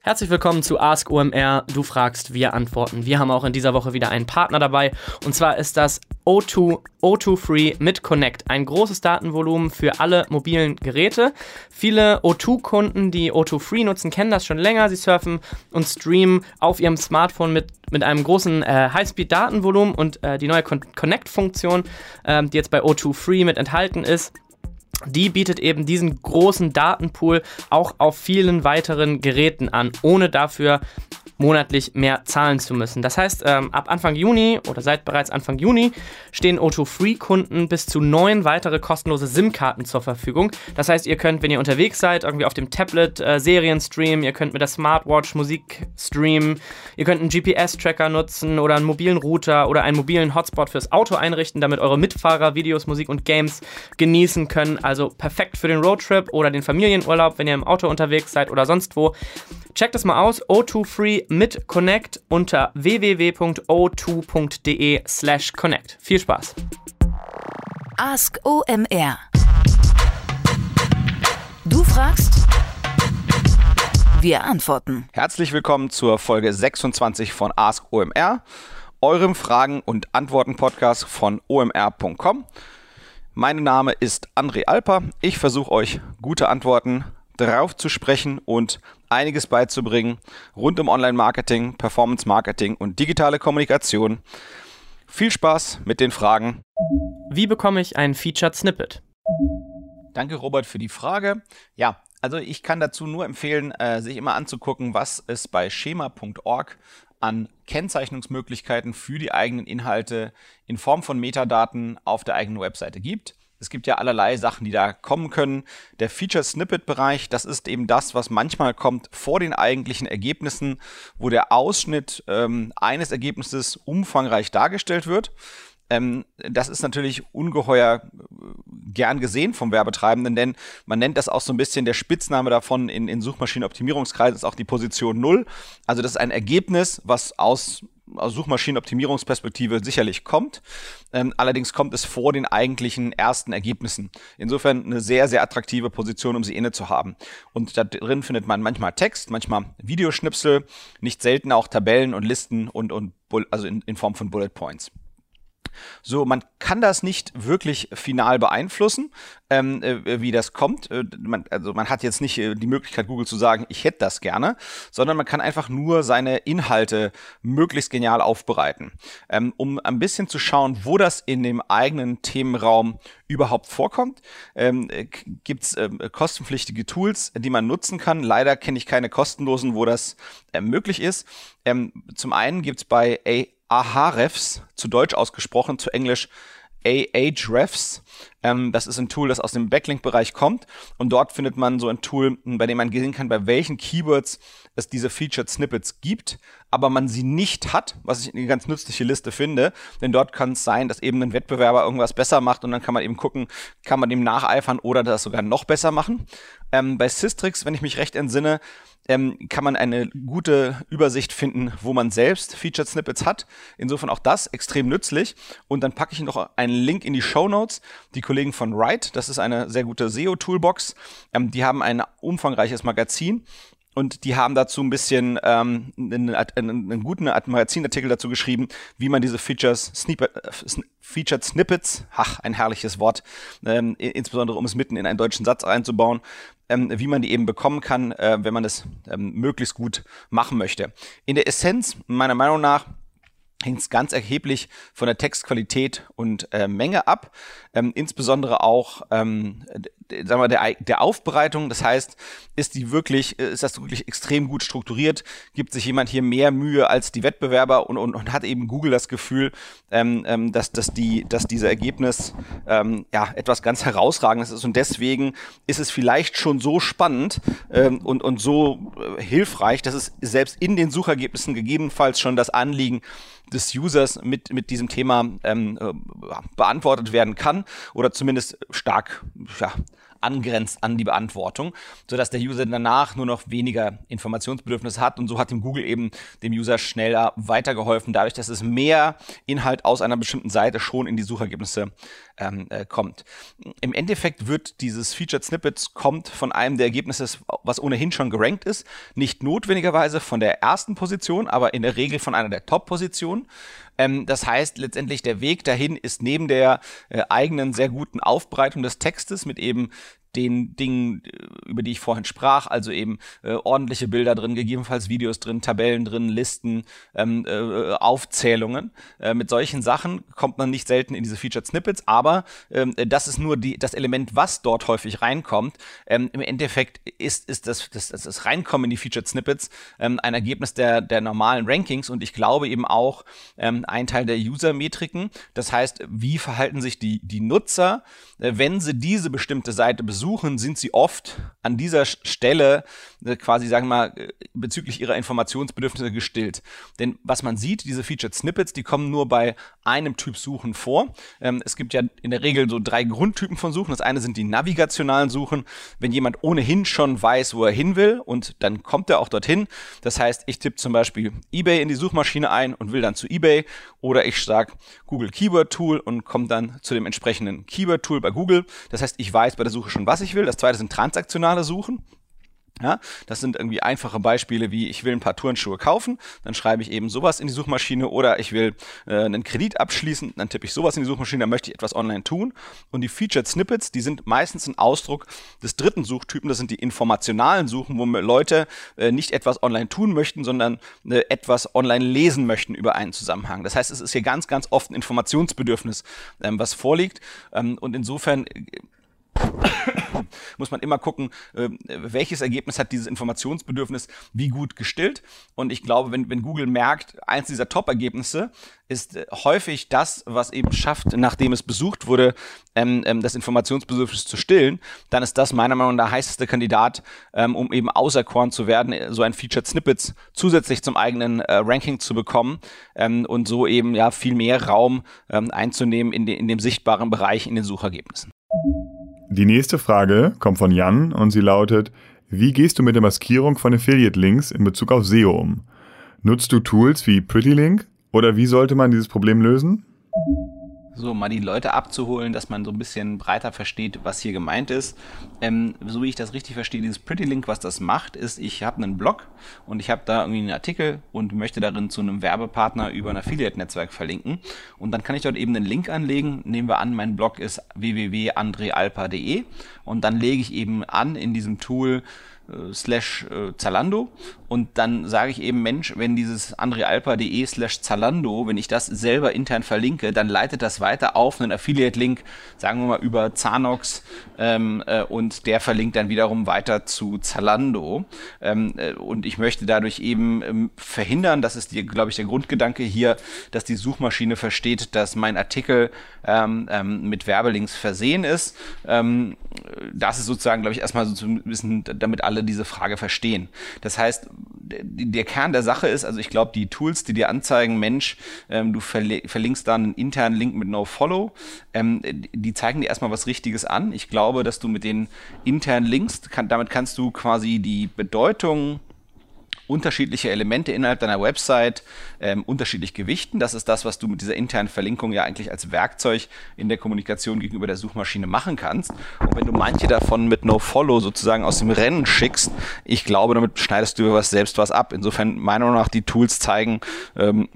Herzlich willkommen zu Ask OMR. Du fragst, wir antworten. Wir haben auch in dieser Woche wieder einen Partner dabei. Und zwar ist das O2, O2 Free mit Connect. Ein großes Datenvolumen für alle mobilen Geräte. Viele O2-Kunden, die O2 Free nutzen, kennen das schon länger. Sie surfen und streamen auf ihrem Smartphone mit, mit einem großen äh, Highspeed-Datenvolumen und äh, die neue Con Connect-Funktion, äh, die jetzt bei O2 Free mit enthalten ist, die bietet eben diesen großen Datenpool auch auf vielen weiteren Geräten an, ohne dafür monatlich mehr zahlen zu müssen. Das heißt, ähm, ab Anfang Juni oder seit bereits Anfang Juni stehen O2-Free-Kunden bis zu neun weitere kostenlose SIM-Karten zur Verfügung. Das heißt, ihr könnt, wenn ihr unterwegs seid, irgendwie auf dem Tablet äh, Serien streamen, ihr könnt mit der Smartwatch Musik streamen, ihr könnt einen GPS-Tracker nutzen oder einen mobilen Router oder einen mobilen Hotspot fürs Auto einrichten, damit eure Mitfahrer Videos, Musik und Games genießen können. Also perfekt für den Roadtrip oder den Familienurlaub, wenn ihr im Auto unterwegs seid oder sonst wo. Checkt es mal aus. O2 Free mit Connect unter www.o2.de slash connect. Viel Spaß. Ask OMR. Du fragst, wir antworten. Herzlich willkommen zur Folge 26 von Ask OMR, eurem Fragen- und Antworten-Podcast von omr.com. Mein Name ist André Alper. Ich versuche euch gute Antworten darauf zu sprechen und einiges beizubringen rund um Online-Marketing, Performance-Marketing und digitale Kommunikation. Viel Spaß mit den Fragen. Wie bekomme ich ein Featured Snippet? Danke, Robert, für die Frage. Ja, also ich kann dazu nur empfehlen, äh, sich immer anzugucken, was es bei schema.org an Kennzeichnungsmöglichkeiten für die eigenen Inhalte in Form von Metadaten auf der eigenen Webseite gibt. Es gibt ja allerlei Sachen, die da kommen können. Der Feature Snippet Bereich, das ist eben das, was manchmal kommt vor den eigentlichen Ergebnissen, wo der Ausschnitt ähm, eines Ergebnisses umfangreich dargestellt wird. Ähm, das ist natürlich ungeheuer äh, gern gesehen vom Werbetreibenden, denn man nennt das auch so ein bisschen der Spitzname davon in, in Suchmaschinenoptimierungskreisen ist auch die Position Null. Also das ist ein Ergebnis, was aus Suchmaschinenoptimierungsperspektive sicherlich kommt. Ähm, allerdings kommt es vor den eigentlichen ersten Ergebnissen. Insofern eine sehr, sehr attraktive Position, um sie inne zu haben. Und da drin findet man manchmal Text, manchmal Videoschnipsel, nicht selten auch Tabellen und Listen und, und also in, in Form von Bullet Points. So, man kann das nicht wirklich final beeinflussen, ähm, äh, wie das kommt. Äh, man, also man hat jetzt nicht äh, die Möglichkeit, Google zu sagen, ich hätte das gerne, sondern man kann einfach nur seine Inhalte möglichst genial aufbereiten. Ähm, um ein bisschen zu schauen, wo das in dem eigenen Themenraum überhaupt vorkommt, ähm, äh, gibt es ähm, kostenpflichtige Tools, die man nutzen kann. Leider kenne ich keine kostenlosen, wo das äh, möglich ist. Ähm, zum einen gibt es bei A Ahrefs, zu Deutsch ausgesprochen, zu Englisch Ahrefs. Ähm, das ist ein Tool, das aus dem Backlink-Bereich kommt. Und dort findet man so ein Tool, bei dem man sehen kann, bei welchen Keywords es diese Featured Snippets gibt, aber man sie nicht hat, was ich eine ganz nützliche Liste finde. Denn dort kann es sein, dass eben ein Wettbewerber irgendwas besser macht und dann kann man eben gucken, kann man dem nacheifern oder das sogar noch besser machen. Ähm, bei Systrix, wenn ich mich recht entsinne, ähm, kann man eine gute Übersicht finden, wo man selbst Featured Snippets hat. Insofern auch das extrem nützlich. Und dann packe ich noch einen Link in die Show Notes. Die Kollegen von Write, das ist eine sehr gute SEO-Toolbox, ähm, die haben ein umfangreiches Magazin und die haben dazu ein bisschen ähm, einen, einen, einen guten Magazinartikel dazu geschrieben, wie man diese Features, Snippet, äh, Featured Snippets, ach, ein herrliches Wort, ähm, insbesondere um es mitten in einen deutschen Satz einzubauen, ähm, wie man die eben bekommen kann, äh, wenn man das ähm, möglichst gut machen möchte. In der Essenz, meiner Meinung nach, hängt es ganz erheblich von der Textqualität und äh, Menge ab, ähm, insbesondere auch ähm, sagen wir, der, der Aufbereitung. Das heißt, ist die wirklich, ist das wirklich extrem gut strukturiert? Gibt sich jemand hier mehr Mühe als die Wettbewerber und, und, und hat eben Google das Gefühl, ähm, ähm, dass, dass, die, dass dieser Ergebnis ähm, ja etwas ganz herausragendes ist und deswegen ist es vielleicht schon so spannend ähm, und, und so äh, hilfreich, dass es selbst in den Suchergebnissen gegebenenfalls schon das Anliegen des Users mit, mit diesem Thema ähm, äh, beantwortet werden kann oder zumindest stark ja, angrenzt an die Beantwortung, sodass der User danach nur noch weniger Informationsbedürfnis hat und so hat dem Google eben dem User schneller weitergeholfen, dadurch, dass es mehr Inhalt aus einer bestimmten Seite schon in die Suchergebnisse ähm, äh, kommt. Im Endeffekt wird dieses Featured Snippets kommt von einem der Ergebnisse, was ohnehin schon gerankt ist, nicht notwendigerweise von der ersten Position, aber in der Regel von einer der Top-Positionen. Ähm, das heißt, letztendlich der Weg dahin ist neben der äh, eigenen sehr guten Aufbereitung des Textes mit eben den Dingen, äh, über die ich vorhin sprach, also eben äh, ordentliche Bilder drin, gegebenenfalls Videos drin, Tabellen drin, Listen, ähm, äh, Aufzählungen. Äh, mit solchen Sachen kommt man nicht selten in diese Featured Snippets, aber ähm, das ist nur die, das Element, was dort häufig reinkommt. Ähm, Im Endeffekt ist, ist das, das, das Reinkommen in die Featured Snippets ähm, ein Ergebnis der, der normalen Rankings und ich glaube eben auch ähm, ein Teil der User-Metriken. Das heißt, wie verhalten sich die, die Nutzer, äh, wenn sie diese bestimmte Seite besuchen? Besuchen, sind sie oft an dieser Stelle äh, quasi, sagen wir mal, äh, bezüglich ihrer Informationsbedürfnisse gestillt. Denn was man sieht, diese Featured Snippets, die kommen nur bei einem Typ Suchen vor. Ähm, es gibt ja in der Regel so drei Grundtypen von Suchen. Das eine sind die navigationalen Suchen, wenn jemand ohnehin schon weiß, wo er hin will und dann kommt er auch dorthin. Das heißt, ich tippe zum Beispiel eBay in die Suchmaschine ein und will dann zu eBay oder ich sage Google Keyword Tool und komme dann zu dem entsprechenden Keyword Tool bei Google. Das heißt, ich weiß bei der Suche schon, was ich will. Das zweite sind transaktionale Suchen. Ja, das sind irgendwie einfache Beispiele wie ich will ein paar Turnschuhe kaufen, dann schreibe ich eben sowas in die Suchmaschine oder ich will äh, einen Kredit abschließen, dann tippe ich sowas in die Suchmaschine, dann möchte ich etwas online tun. Und die Featured Snippets, die sind meistens ein Ausdruck des dritten Suchtypen, das sind die informationalen Suchen, wo Leute äh, nicht etwas online tun möchten, sondern äh, etwas online lesen möchten über einen Zusammenhang. Das heißt, es ist hier ganz, ganz oft ein Informationsbedürfnis, ähm, was vorliegt. Ähm, und insofern äh, muss man immer gucken, äh, welches Ergebnis hat dieses Informationsbedürfnis wie gut gestillt. Und ich glaube, wenn, wenn Google merkt, eins dieser Top-Ergebnisse ist äh, häufig das, was eben schafft, nachdem es besucht wurde, ähm, ähm, das Informationsbedürfnis zu stillen, dann ist das meiner Meinung nach der heißeste Kandidat, ähm, um eben auserkoren zu werden, so ein Featured Snippets zusätzlich zum eigenen äh, Ranking zu bekommen ähm, und so eben ja viel mehr Raum ähm, einzunehmen in, de in dem sichtbaren Bereich in den Suchergebnissen. Die nächste Frage kommt von Jan und sie lautet, wie gehst du mit der Maskierung von Affiliate-Links in Bezug auf SEO um? Nutzt du Tools wie PrettyLink oder wie sollte man dieses Problem lösen? So mal die Leute abzuholen, dass man so ein bisschen breiter versteht, was hier gemeint ist. Ähm, so wie ich das richtig verstehe, dieses Pretty Link, was das macht, ist, ich habe einen Blog und ich habe da irgendwie einen Artikel und möchte darin zu einem Werbepartner über ein Affiliate-Netzwerk verlinken. Und dann kann ich dort eben einen Link anlegen. Nehmen wir an, mein Blog ist www.andrealpa.de und dann lege ich eben an in diesem Tool äh, slash äh, Zalando. Und dann sage ich eben, Mensch, wenn dieses andrealpa.de slash Zalando, wenn ich das selber intern verlinke, dann leitet das weiter auf einen Affiliate-Link, sagen wir mal über Zanox ähm, äh, und der verlinkt dann wiederum weiter zu Zalando. Ähm, äh, und ich möchte dadurch eben ähm, verhindern, das ist, glaube ich, der Grundgedanke hier, dass die Suchmaschine versteht, dass mein Artikel ähm, ähm, mit Werbelinks versehen ist. Ähm, das ist sozusagen, glaube ich, erstmal so ein bisschen, damit alle diese Frage verstehen. Das heißt, der Kern der Sache ist, also ich glaube, die Tools, die dir anzeigen, Mensch, ähm, du verlinkst da einen internen Link mit NoFollow, ähm, die zeigen dir erstmal was Richtiges an. Ich glaube, dass du mit den internen Links, kann, damit kannst du quasi die Bedeutung unterschiedliche Elemente innerhalb deiner Website ähm, unterschiedlich gewichten. Das ist das, was du mit dieser internen Verlinkung ja eigentlich als Werkzeug in der Kommunikation gegenüber der Suchmaschine machen kannst. Und wenn du manche davon mit NoFollow sozusagen aus dem Rennen schickst, ich glaube, damit schneidest du was selbst was ab. Insofern meiner Meinung nach die Tools zeigen, ähm,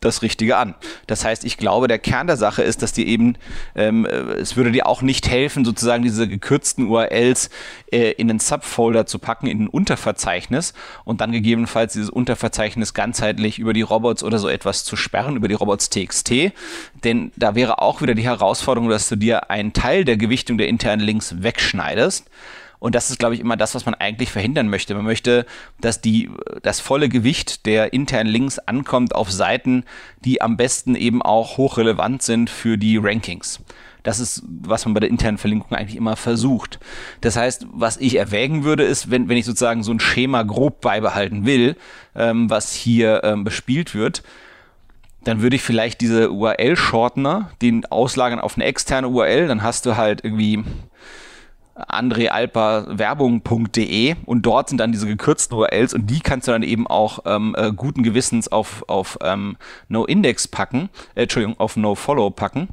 das Richtige an. Das heißt, ich glaube, der Kern der Sache ist, dass dir eben, ähm, es würde dir auch nicht helfen, sozusagen diese gekürzten URLs äh, in einen Subfolder zu packen, in ein Unterverzeichnis und dann gegebenenfalls dieses Unterverzeichnis ganzheitlich über die Robots oder so etwas zu sperren, über die Robots.txt. Denn da wäre auch wieder die Herausforderung, dass du dir einen Teil der Gewichtung der internen Links wegschneidest. Und das ist, glaube ich, immer das, was man eigentlich verhindern möchte. Man möchte, dass die, das volle Gewicht der internen Links ankommt auf Seiten, die am besten eben auch hochrelevant sind für die Rankings. Das ist, was man bei der internen Verlinkung eigentlich immer versucht. Das heißt, was ich erwägen würde, ist, wenn, wenn ich sozusagen so ein Schema grob beibehalten will, ähm, was hier ähm, bespielt wird, dann würde ich vielleicht diese URL-Shortener, den auslagern auf eine externe URL, dann hast du halt irgendwie andrealperwerbung.de und dort sind dann diese gekürzten URLs und die kannst du dann eben auch ähm, äh, guten Gewissens auf, auf ähm, No-Index packen, äh, Entschuldigung, auf No-Follow packen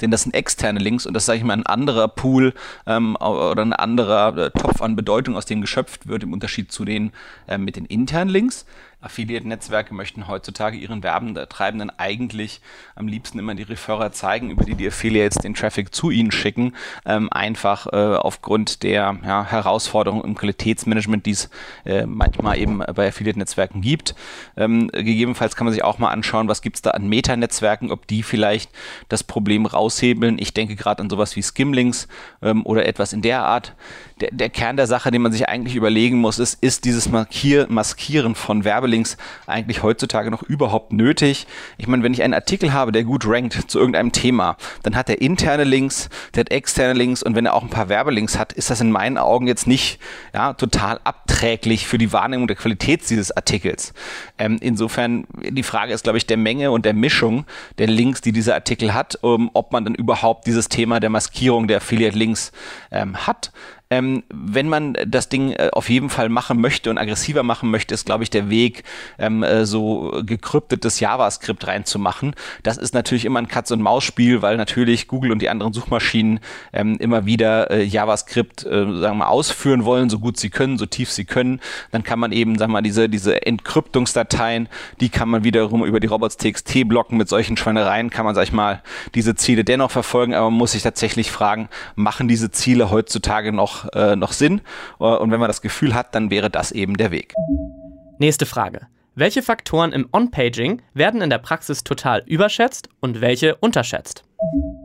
denn das sind externe Links und das sage ich mal ein anderer Pool ähm, oder ein anderer äh, Topf an Bedeutung, aus dem geschöpft wird, im Unterschied zu den äh, mit den internen Links. Affiliate-Netzwerke möchten heutzutage ihren Werbentreibenden eigentlich am liebsten immer die Referrer zeigen, über die die Affiliates den Traffic zu ihnen schicken, ähm, einfach äh, aufgrund der ja, Herausforderungen im Qualitätsmanagement, die es äh, manchmal eben bei Affiliate-Netzwerken gibt. Ähm, gegebenenfalls kann man sich auch mal anschauen, was gibt es da an Meta-Netzwerken, ob die vielleicht das Problem raushebeln. Ich denke gerade an sowas wie Skimlinks ähm, oder etwas in der Art der, der Kern der Sache, den man sich eigentlich überlegen muss, ist, ist dieses Markier, Maskieren von Werbelinks eigentlich heutzutage noch überhaupt nötig? Ich meine, wenn ich einen Artikel habe, der gut rankt zu irgendeinem Thema, dann hat er interne Links, der hat externe Links und wenn er auch ein paar Werbelinks hat, ist das in meinen Augen jetzt nicht ja, total abträglich für die Wahrnehmung der Qualität dieses Artikels. Ähm, insofern, die Frage ist, glaube ich, der Menge und der Mischung der Links, die dieser Artikel hat, um, ob man dann überhaupt dieses Thema der Maskierung der Affiliate-Links ähm, hat. Ähm, wenn man das Ding äh, auf jeden Fall machen möchte und aggressiver machen möchte, ist, glaube ich, der Weg, ähm, äh, so gekryptetes JavaScript reinzumachen. Das ist natürlich immer ein Katz-und-Maus-Spiel, weil natürlich Google und die anderen Suchmaschinen ähm, immer wieder äh, JavaScript, äh, sagen wir mal, ausführen wollen, so gut sie können, so tief sie können. Dann kann man eben, sagen wir mal, diese, diese Entkryptungsdateien, die kann man wiederum über die Robots.txt blocken. Mit solchen Schweinereien kann man, sag ich mal, diese Ziele dennoch verfolgen, aber man muss sich tatsächlich fragen, machen diese Ziele heutzutage noch noch, äh, noch Sinn. Äh, und wenn man das Gefühl hat, dann wäre das eben der Weg. Nächste Frage. Welche Faktoren im On-Paging werden in der Praxis total überschätzt und welche unterschätzt?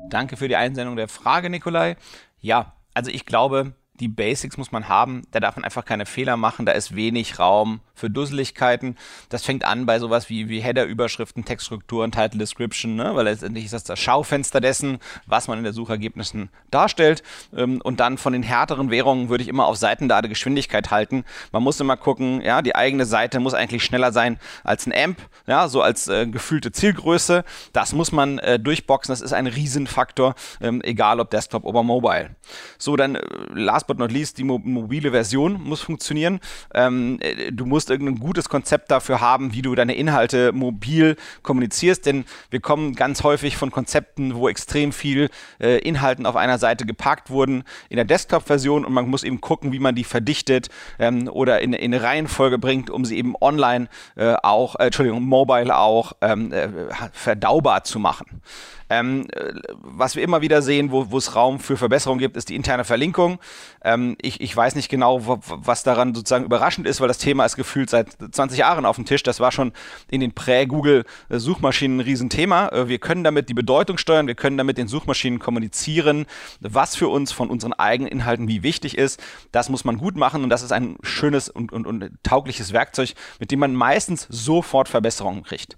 Danke für die Einsendung der Frage, Nikolai. Ja, also ich glaube, die Basics muss man haben. Da darf man einfach keine Fehler machen. Da ist wenig Raum für Dusseligkeiten. Das fängt an bei sowas wie, wie Header-Überschriften, Textstrukturen, Title Description, ne? weil letztendlich ist das das Schaufenster dessen, was man in der Suchergebnissen darstellt. Ähm, und dann von den härteren Währungen würde ich immer auf Seitenladegeschwindigkeit halten. Man muss immer gucken, ja, die eigene Seite muss eigentlich schneller sein als ein AMP, ja, so als äh, gefühlte Zielgröße. Das muss man äh, durchboxen. Das ist ein Riesenfaktor, ähm, egal ob Desktop oder Mobile. So, dann äh, last but not least, die mo mobile Version muss funktionieren. Ähm, äh, du musst irgendein gutes Konzept dafür haben, wie du deine Inhalte mobil kommunizierst, denn wir kommen ganz häufig von Konzepten, wo extrem viel äh, Inhalten auf einer Seite geparkt wurden in der Desktop-Version und man muss eben gucken, wie man die verdichtet ähm, oder in, in, eine Reihenfolge bringt, um sie eben online äh, auch, äh, Entschuldigung, mobile auch ähm, äh, verdaubar zu machen. Ähm, äh, was wir immer wieder sehen, wo es Raum für Verbesserung gibt, ist die interne Verlinkung. Ähm, ich, ich weiß nicht genau, was daran sozusagen überraschend ist, weil das Thema ist gefühlt seit 20 Jahren auf dem Tisch. Das war schon in den Prä-Google-Suchmaschinen ein Riesenthema. Äh, wir können damit die Bedeutung steuern, wir können damit den Suchmaschinen kommunizieren, was für uns von unseren eigenen Inhalten wie wichtig ist. Das muss man gut machen und das ist ein schönes und, und, und taugliches Werkzeug, mit dem man meistens sofort Verbesserungen kriegt.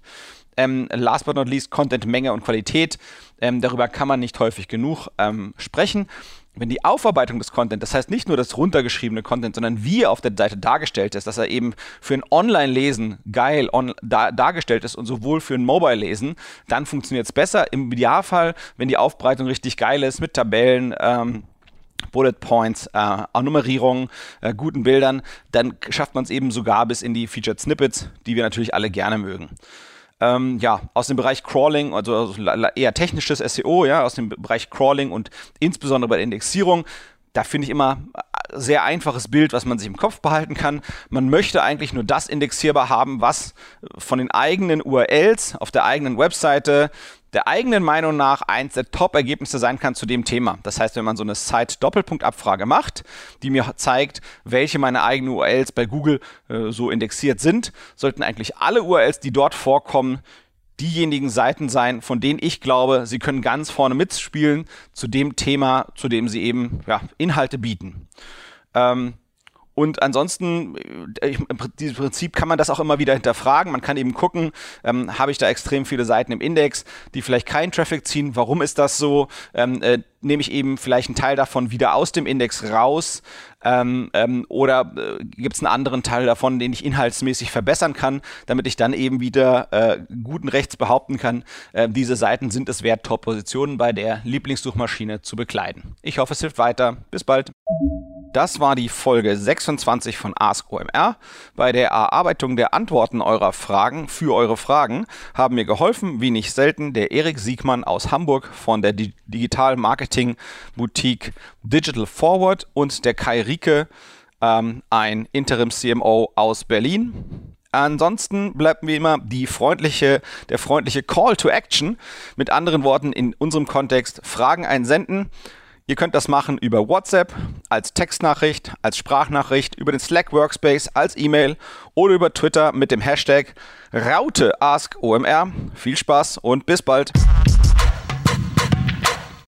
Ähm, last but not least Content, Menge und Qualität. Ähm, darüber kann man nicht häufig genug ähm, sprechen. Wenn die Aufarbeitung des Content, das heißt nicht nur das runtergeschriebene Content, sondern wie er auf der Seite dargestellt ist, dass er eben für ein Online-Lesen geil on, da, dargestellt ist und sowohl für ein Mobile-Lesen, dann funktioniert es besser. Im Idealfall, wenn die Aufbereitung richtig geil ist, mit Tabellen, ähm, Bullet Points, äh, Nummerierung, äh, guten Bildern, dann schafft man es eben sogar bis in die Featured Snippets, die wir natürlich alle gerne mögen ähm, ja, aus dem Bereich Crawling, also eher technisches SEO, ja, aus dem Bereich Crawling und insbesondere bei der Indexierung, da finde ich immer äh, sehr einfaches Bild, was man sich im Kopf behalten kann. Man möchte eigentlich nur das indexierbar haben, was von den eigenen URLs auf der eigenen Webseite der eigenen Meinung nach eins der Top-Ergebnisse sein kann zu dem Thema. Das heißt, wenn man so eine Site-Doppelpunkt-Abfrage macht, die mir zeigt, welche meine eigenen URLs bei Google äh, so indexiert sind, sollten eigentlich alle URLs, die dort vorkommen, diejenigen Seiten sein, von denen ich glaube, sie können ganz vorne mitspielen zu dem Thema, zu dem sie eben ja, Inhalte bieten. Ähm, und ansonsten, äh, im Prinzip kann man das auch immer wieder hinterfragen. Man kann eben gucken, ähm, habe ich da extrem viele Seiten im Index, die vielleicht keinen Traffic ziehen. Warum ist das so? Ähm, äh, nehme ich eben vielleicht einen Teil davon wieder aus dem Index raus? Ähm, ähm, oder äh, gibt es einen anderen Teil davon, den ich inhaltsmäßig verbessern kann, damit ich dann eben wieder äh, guten Rechts behaupten kann, äh, diese Seiten sind es wert, Top-Positionen bei der Lieblingssuchmaschine zu bekleiden. Ich hoffe, es hilft weiter. Bis bald. Das war die Folge 26 von Ask OMR. Bei der Erarbeitung der Antworten eurer Fragen für eure Fragen haben mir geholfen, wie nicht selten, der Erik Siegmann aus Hamburg von der Digital Marketing Boutique Digital Forward und der Kai Rieke, ähm, ein Interim CMO aus Berlin. Ansonsten bleibt wie immer die freundliche, der freundliche Call to Action. Mit anderen Worten, in unserem Kontext Fragen einsenden. Ihr könnt das machen über WhatsApp, als Textnachricht, als Sprachnachricht, über den Slack Workspace, als E-Mail oder über Twitter mit dem Hashtag RauteAskOMR. Viel Spaß und bis bald.